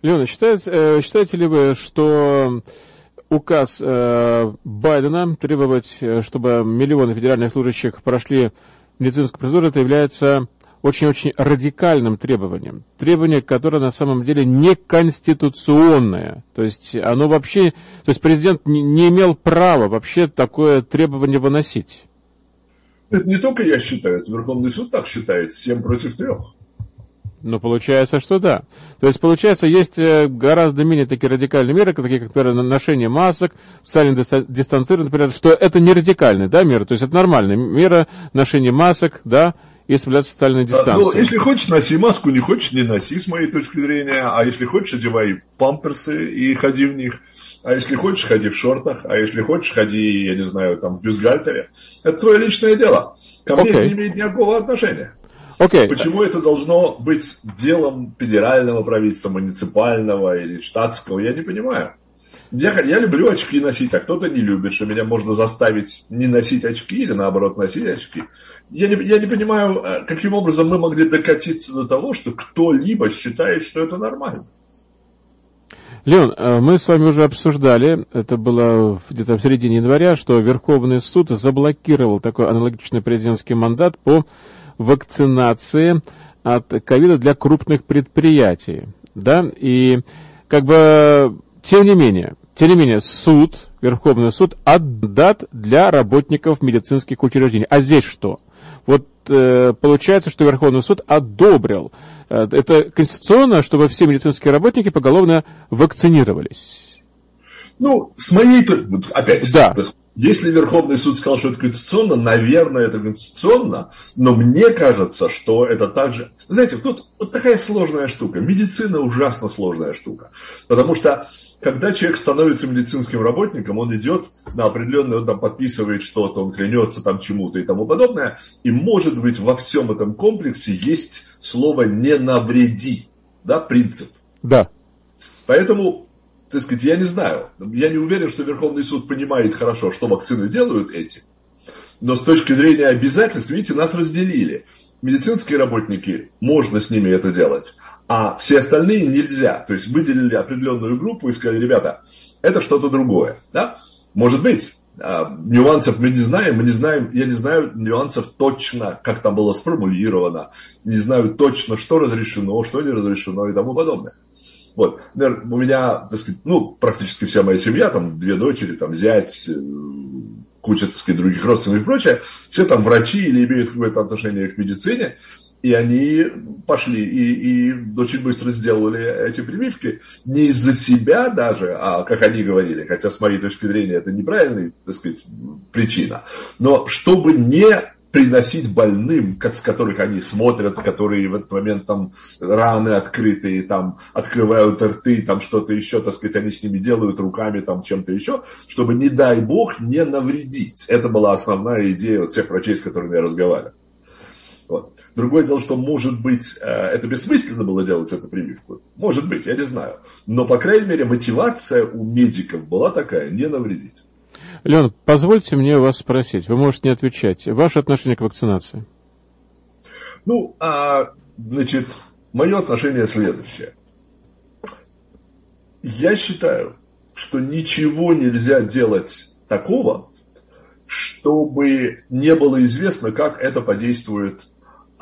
Леона, считаете, э, считаете ли вы, что указ э, Байдена требовать, чтобы миллионы федеральных служащих прошли медицинскую процедуру, это является очень-очень радикальным требованием. Требование, которое на самом деле неконституционное. То есть оно вообще, то есть президент не, имел права вообще такое требование выносить. Это не только я считаю, это Верховный суд так считает, 7 против 3. Ну, получается, что да. То есть, получается, есть э, гораздо менее такие радикальные меры, такие как, например, ношение масок, социальное дистанцирование, например, что это не радикальные, да, меры, то есть это нормальная мера ношение масок, да, и соблюдать социальную дистанцию. Ну, если хочешь, носи маску, не хочешь, не носи, с моей точки зрения. А если хочешь, одевай памперсы и ходи в них. А если хочешь, ходи в шортах. А если хочешь, ходи, я не знаю, там, в бюстгальтере. Это твое личное дело. Ко мне okay. не имеет никакого отношения. Okay. Почему это должно быть делом федерального правительства, муниципального или штатского, я не понимаю. Я, я люблю очки носить, а кто-то не любит, что меня можно заставить не носить очки или наоборот носить очки. Я не, я не понимаю, э, каким образом мы могли докатиться до того, что кто-либо считает, что это нормально. Леон, э, мы с вами уже обсуждали, это было где-то в середине января, что Верховный суд заблокировал такой аналогичный президентский мандат по вакцинации от ковида для крупных предприятий. Да, и как бы, тем не менее, тем не менее, суд, Верховный суд отдат для работников медицинских учреждений. А здесь что? Вот э, получается, что Верховный суд одобрил. Э, это конституционно, чтобы все медицинские работники поголовно вакцинировались. Ну, с моей точки, опять, да. если Верховный суд сказал, что это конституционно, наверное, это конституционно, но мне кажется, что это также... Знаете, тут вот такая сложная штука. Медицина ужасно сложная штука. Потому что когда человек становится медицинским работником, он идет на определенное, он там подписывает что-то, он клянется там чему-то и тому подобное. И может быть во всем этом комплексе есть слово «не навреди», да, принцип. Да. Поэтому, так сказать, я не знаю, я не уверен, что Верховный суд понимает хорошо, что вакцины делают эти. Но с точки зрения обязательств, видите, нас разделили. Медицинские работники, можно с ними это делать а все остальные нельзя. То есть выделили определенную группу и сказали, ребята, это что-то другое. Да? Может быть, а, нюансов мы не знаем, мы не знаем, я не знаю нюансов точно, как там было сформулировано, не знаю точно, что разрешено, что не разрешено и тому подобное. Вот, у меня, так сказать, ну, практически вся моя семья, там, две дочери, там, зять, э, куча, так сказать, других родственников и прочее, все там врачи или имеют какое-то отношение к медицине, и они пошли и, и очень быстро сделали эти прививки. Не из-за себя даже, а как они говорили, хотя с моей точки зрения это неправильная, так сказать, причина, но чтобы не приносить больным, с которых они смотрят, которые в этот момент там раны открытые, там открывают рты, там что-то еще, так сказать, они с ними делают руками, там чем-то еще, чтобы, не дай бог, не навредить. Это была основная идея вот всех врачей, с которыми я разговаривал. Вот. Другое дело, что, может быть, э, это бессмысленно было делать эту прививку. Может быть, я не знаю. Но, по крайней мере, мотивация у медиков была такая, не навредить. Леон, позвольте мне вас спросить, вы можете не отвечать. Ваше отношение к вакцинации? Ну, а, значит, мое отношение следующее. Я считаю, что ничего нельзя делать такого, чтобы не было известно, как это подействует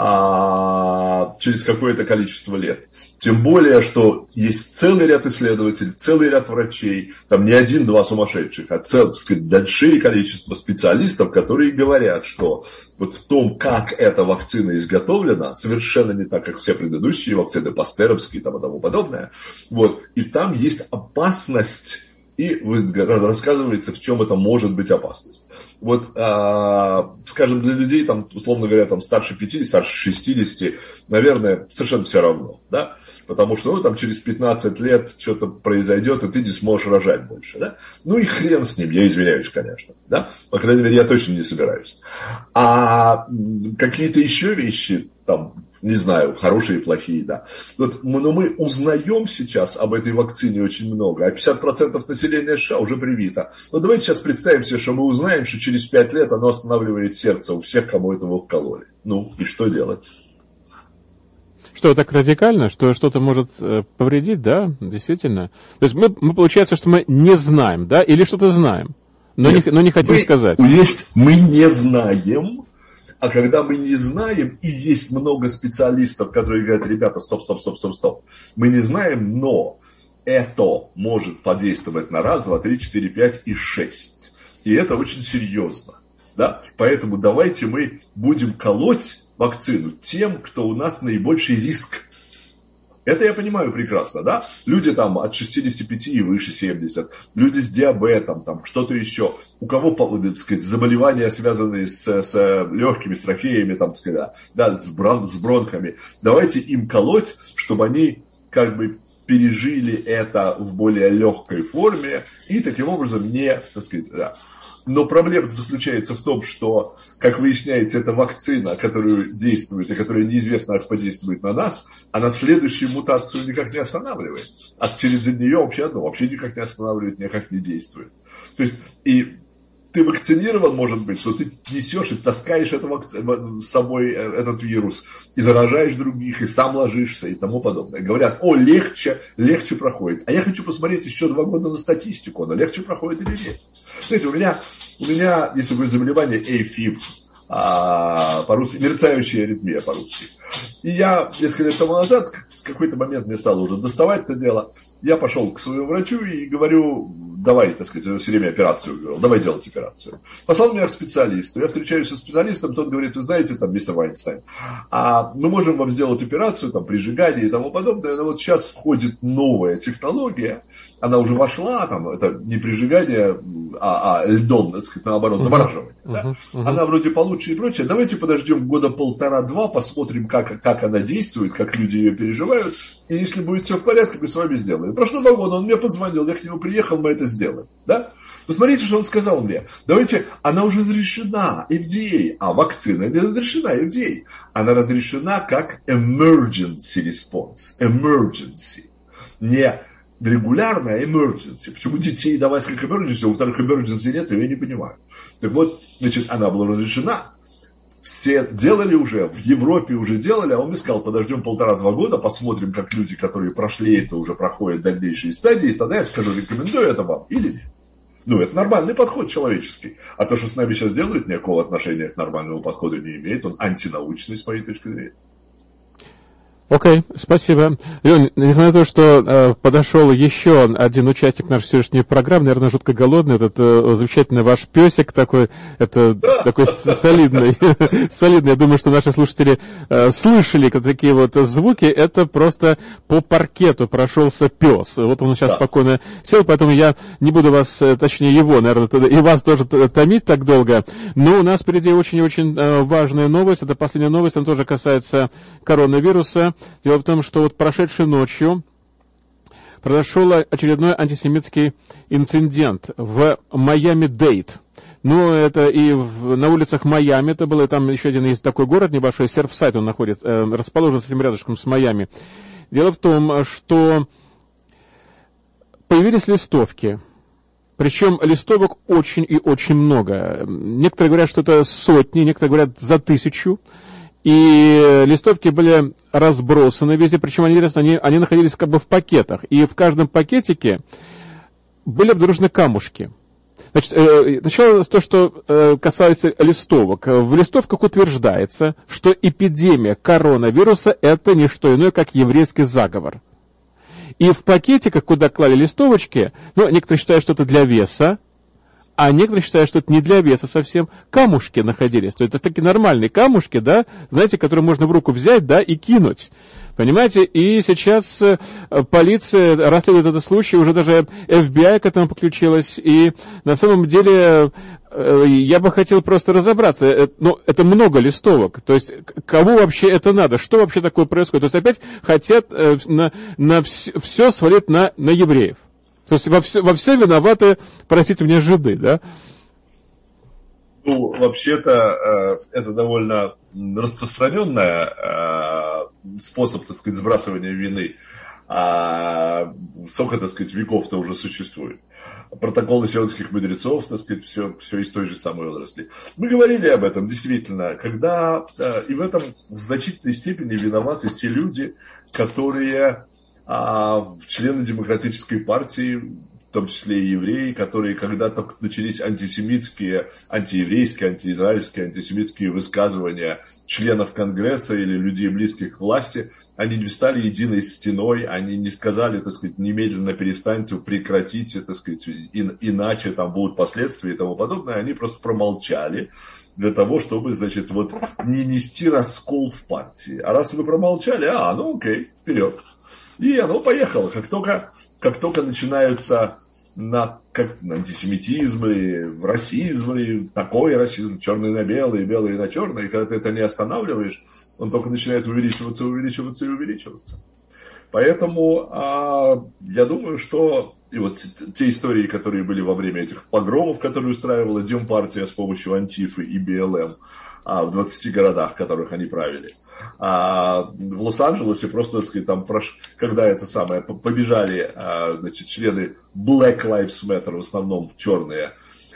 а, через какое-то количество лет. Тем более, что есть целый ряд исследователей, целый ряд врачей, там не один-два сумасшедших, а целое, сказать, большое количество специалистов, которые говорят, что вот в том, как эта вакцина изготовлена, совершенно не так, как все предыдущие вакцины, пастеровские там, и тому подобное. Вот. И там есть опасность и рассказывается, в чем это может быть опасность. Вот, а, скажем, для людей, там, условно говоря, там, старше 50, старше 60, наверное, совершенно все равно, да, потому что, ну, там, через 15 лет что-то произойдет, и ты не сможешь рожать больше, да, ну, и хрен с ним, я извиняюсь, конечно, да, по крайней мере, я точно не собираюсь. А какие-то еще вещи, там, не знаю, хорошие и плохие, да. Вот, но мы узнаем сейчас об этой вакцине очень много, а 50% населения США уже привито. Но давайте сейчас представим себе, что мы узнаем, что через 5 лет оно останавливает сердце у всех, кому этого вкололи. Ну, и что делать? Что, так радикально, что что-то может э, повредить, да, действительно? То есть мы, мы, получается, что мы не знаем, да, или что-то знаем, но, Нет, не, но не хотим мы, сказать. Есть, мы не знаем, а когда мы не знаем, и есть много специалистов, которые говорят, ребята, стоп, стоп, стоп, стоп, стоп, мы не знаем, но это может подействовать на раз, два, три, четыре, пять и шесть. И это очень серьезно. Да? Поэтому давайте мы будем колоть вакцину тем, кто у нас наибольший риск это я понимаю прекрасно, да? Люди там от 65 и выше 70, люди с диабетом, там что-то еще. У кого, так сказать, заболевания, связанные с, с легкими, с трахеями, там, сказать, да, с, брон, с бронхами. Давайте им колоть, чтобы они как бы пережили это в более легкой форме и таким образом не, так сказать, да, но проблема заключается в том, что, как выясняется, эта вакцина, которая действует и которая неизвестно, как подействует на нас, она следующую мутацию никак не останавливает. А через нее вообще одно, вообще никак не останавливает, никак не действует. То есть, и ты вакцинирован, может быть, что ты несешь и таскаешь это вакци... с собой э, этот вирус, и заражаешь других, и сам ложишься, и тому подобное. Говорят, о, легче, легче проходит. А я хочу посмотреть еще два года на статистику, она легче проходит или нет. Знаете, у меня, у меня есть такое заболевание AFib, а, по-русски, мерцающая аритмия по-русски. И я несколько лет тому назад, в какой-то момент мне стало уже доставать это дело, я пошел к своему врачу и говорю, давай, так сказать, все время операцию говорил, давай делать операцию. Послал меня к специалисту. Я встречаюсь со специалистом, тот говорит, вы знаете, там, мистер Вайнстайн, а мы можем вам сделать операцию, там, прижигание и тому подобное, но вот сейчас входит новая технология, она уже вошла, там, это не прижигание, а, а льдом, так сказать, наоборот, замораживание. Uh-huh, да? uh-huh. Она вроде получше и прочее. Давайте подождем года полтора-два, посмотрим, как, как она действует, как люди ее переживают, и если будет все в порядке, мы с вами сделаем. Прошло два года, он мне позвонил, я к нему приехал, мы это сделаем. Да? Посмотрите, что он сказал мне. Давайте, она уже разрешена FDA, а вакцина не разрешена FDA. Она разрешена как emergency response. Emergency. Не регулярная emergency. Почему детей давать как emergency, а у вторых emergency нет, я не понимаю. Так вот, значит, она была разрешена. Все делали уже, в Европе уже делали, а он мне сказал, подождем полтора-два года, посмотрим, как люди, которые прошли это, уже проходят дальнейшие стадии, и тогда я скажу, рекомендую это вам или нет. Ну, это нормальный подход человеческий. А то, что с нами сейчас делают, никакого отношения к нормальному подходу не имеет. Он антинаучный, с моей точки зрения. Окей, okay, спасибо. Лен, несмотря на то, что э, подошел еще один участник нашей сегодняшней программы, наверное, жутко голодный, этот э, замечательный ваш песик такой, это такой солидный, солидный. Я думаю, что наши слушатели э, слышали такие вот звуки. Это просто по паркету прошелся пес. Вот он сейчас да. спокойно сел, поэтому я не буду вас, э, точнее его, наверное, и вас тоже томить так долго. Но у нас впереди очень-очень э, важная новость. Это последняя новость, она тоже касается коронавируса. Дело в том, что вот прошедшей ночью произошел очередной антисемитский инцидент в Майами-Дейт. Ну, это и в, на улицах Майами это было, там еще один есть такой город небольшой, Серфсайт он находится, э, расположен с этим рядышком с Майами. Дело в том, что появились листовки, причем листовок очень и очень много. Некоторые говорят, что это сотни, некоторые говорят за тысячу. И листовки были разбросаны везде, причем они, интересно, они, они находились как бы в пакетах. И в каждом пакетике были обнаружены камушки. Значит, э, сначала то, что э, касается листовок. В листовках утверждается, что эпидемия коронавируса – это не что иное, как еврейский заговор. И в пакетиках, куда клали листовочки, ну, некоторые считают, что это для веса, а некоторые считают, что это не для веса совсем, камушки находились. То есть это такие нормальные камушки, да, знаете, которые можно в руку взять, да, и кинуть. Понимаете? И сейчас э, полиция расследует этот случай, уже даже FBI к этому подключилась. И на самом деле э, я бы хотел просто разобраться. Э, ну, это много листовок. То есть, кому вообще это надо? Что вообще такое происходит? То есть, опять хотят на, на все свалить на, на евреев. То есть, во все, во все виноваты, простите меня, жиды, да? Ну, вообще-то, это довольно распространенная способ, так сказать, сбрасывания вины, а сколько, так сказать, веков-то уже существует. Протоколы сионских мудрецов, так сказать, все, все из той же самой отрасли. Мы говорили об этом, действительно, когда э, и в этом в значительной степени виноваты те люди, которые а, члены демократической партии в том числе и евреи, которые когда-то начались антисемитские, антиеврейские, антиизраильские, антисемитские высказывания членов Конгресса или людей, близких к власти, они не стали единой стеной, они не сказали, так сказать, немедленно перестаньте, прекратите, так сказать, иначе там будут последствия и тому подобное, они просто промолчали для того, чтобы, значит, вот не нести раскол в партии. А раз вы промолчали, а, ну окей, вперед. И оно поехало. Как только, как только начинаются на как антисемитизм и расизм, и такой расизм, черный на белый, белый на черный, и когда ты это не останавливаешь, он только начинает увеличиваться, увеличиваться и увеличиваться. Поэтому а, я думаю, что и вот те истории, которые были во время этих погромов, которые устраивала Демпартия с помощью Антифы и БЛМ, в 20 городах, которых они правили. А в Лос-Анджелесе просто, так сказать, там, когда это самое, побежали, а, значит, члены Black Lives Matter, в основном черные,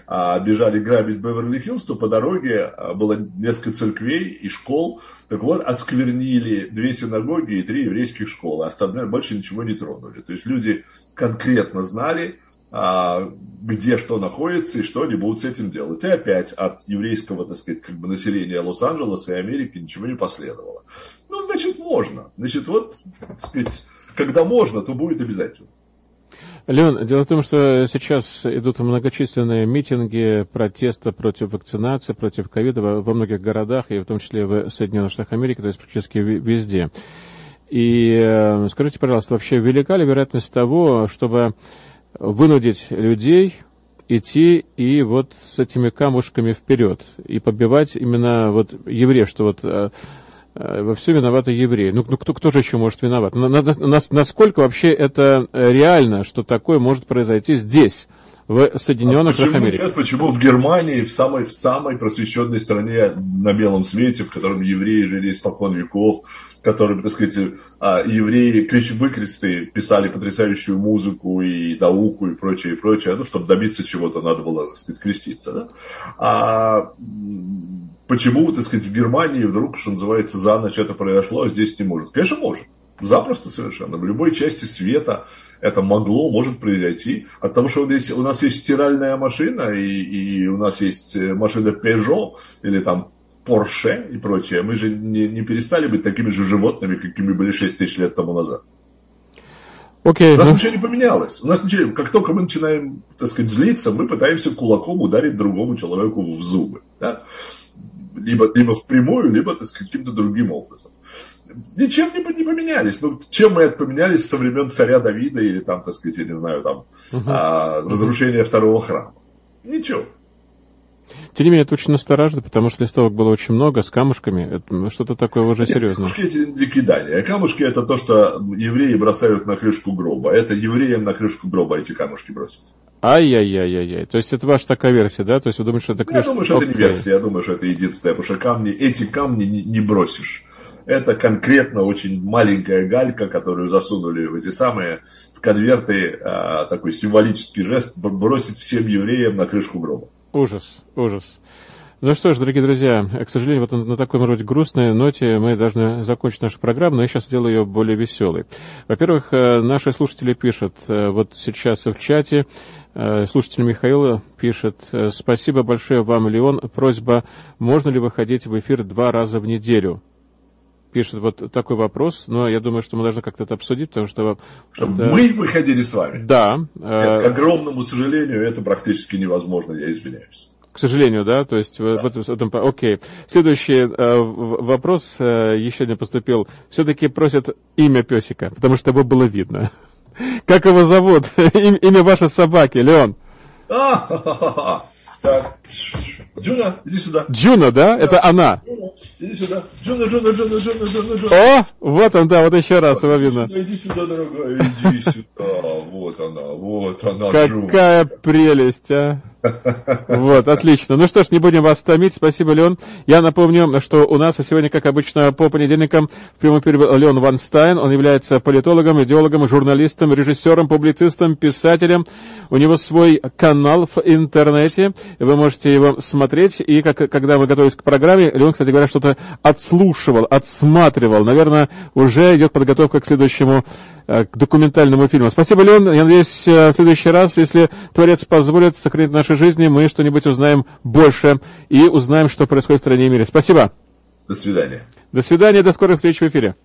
а, бежали грабить Беверли-Хиллз, то по дороге а, было несколько церквей и школ. Так вот, осквернили две синагоги и три еврейских школы. Остальное больше ничего не тронули. То есть люди конкретно знали, а, где что находится и что они будут с этим делать. И опять от еврейского, так сказать, как бы населения Лос-Анджелеса и Америки ничего не последовало. Ну, значит, можно. Значит, вот, так сказать, когда можно, то будет обязательно. Леон, дело в том, что сейчас идут многочисленные митинги протеста против вакцинации, против ковида во многих городах, и в том числе в Соединенных Штатах Америки, то есть практически везде. И э, скажите, пожалуйста, вообще велика ли вероятность того, чтобы вынудить людей идти и вот с этими камушками вперед и побивать именно вот евреев, что вот э, э, во всем виноваты евреи. Ну, ну кто, кто же еще может виноват? На, на, на, насколько вообще это реально, что такое может произойти здесь? В Соединенных а Америки. Нет, почему в Германии, в самой, в самой просвещенной стране на белом свете, в котором евреи жили испокон веков, в котором, так сказать, а, евреи выкресты писали потрясающую музыку и науку и прочее, и прочее, ну, чтобы добиться чего-то, надо было, так сказать, креститься, да? А почему, так сказать, в Германии вдруг, что называется, за ночь это произошло, а здесь не может? Конечно, может. Запросто совершенно. В любой части света это могло, может произойти. От того, что у нас есть стиральная машина, и, и у нас есть э, машина Peugeot, или там Porsche и прочее, мы же не, не перестали быть такими же животными, какими были 6 тысяч лет тому назад. Okay, у нас ну... ничего не поменялось. У нас ничего, как только мы начинаем, так сказать, злиться, мы пытаемся кулаком ударить другому человеку в зубы. Да? Либо, либо впрямую, либо, так сказать, каким-то другим образом ничем не, не поменялись. Ну, чем мы это поменялись со времен царя Давида или там, так сказать, я не знаю, там, угу. а, разрушения второго храма? Ничего. Тем не менее, это очень настораживает, потому что листовок было очень много с камушками. Это ну, что-то такое уже серьезное. Камушки эти для кидания. Камушки это то, что евреи бросают на крышку гроба. Это евреям на крышку гроба эти камушки бросят. Ай-яй-яй-яй-яй. То есть это ваша такая версия, да? То есть вы думаете, что это крышка? Я думаю, что это не версия, я думаю, что это единственное, потому что камни, эти камни не, не бросишь. Это конкретно очень маленькая галька, которую засунули в эти самые в конверты, а, такой символический жест, бросить всем евреям на крышку гроба. Ужас, ужас. Ну что ж, дорогие друзья, к сожалению, вот на такой вроде грустной ноте мы должны закончить нашу программу, но я сейчас сделаю ее более веселой. Во-первых, э, наши слушатели пишут, э, вот сейчас в чате, э, слушатель Михаила пишет, спасибо большое вам, Леон, просьба, можно ли выходить в эфир два раза в неделю? Пишет вот такой вопрос, но я думаю, что мы должны как-то это обсудить, потому что... Чтобы это... мы выходили с вами? Да. Нет, к огромному сожалению, это практически невозможно, я извиняюсь. К сожалению, да, то есть да. в этом, в этом окей. Следующий э, вопрос э, еще не поступил. Все-таки просят имя песика, потому что его было видно. Как его зовут? имя вашей собаки, Леон. Так. Джуна, иди сюда. Джуна, да? Это она. Иди сюда. Джуна, Джуна, Джуна, Джуна, Джуна, Джуна. О, вот он, да, вот еще раз его видно. Иди сюда, дорогая, иди сюда. Вот она, вот она, Какая прелесть, а. Вот, отлично. Ну что ж, не будем вас томить. Спасибо, Леон. Я напомню, что у нас сегодня, как обычно, по понедельникам в прямом эфире Леон Вайнстайн. Он является политологом, идеологом, журналистом, режиссером, публицистом, писателем. У него свой канал в интернете. Вы можете его смотреть. И как, когда мы готовились к программе, Леон, кстати говоря, что-то отслушивал, отсматривал. Наверное, уже идет подготовка к следующему к документальному фильму. Спасибо, Леон. Я надеюсь, э, в следующий раз, если Творец позволит сохранить наши жизни, мы что-нибудь узнаем больше и узнаем, что происходит в стране и мире. Спасибо. До свидания. До свидания, до скорых встреч в эфире.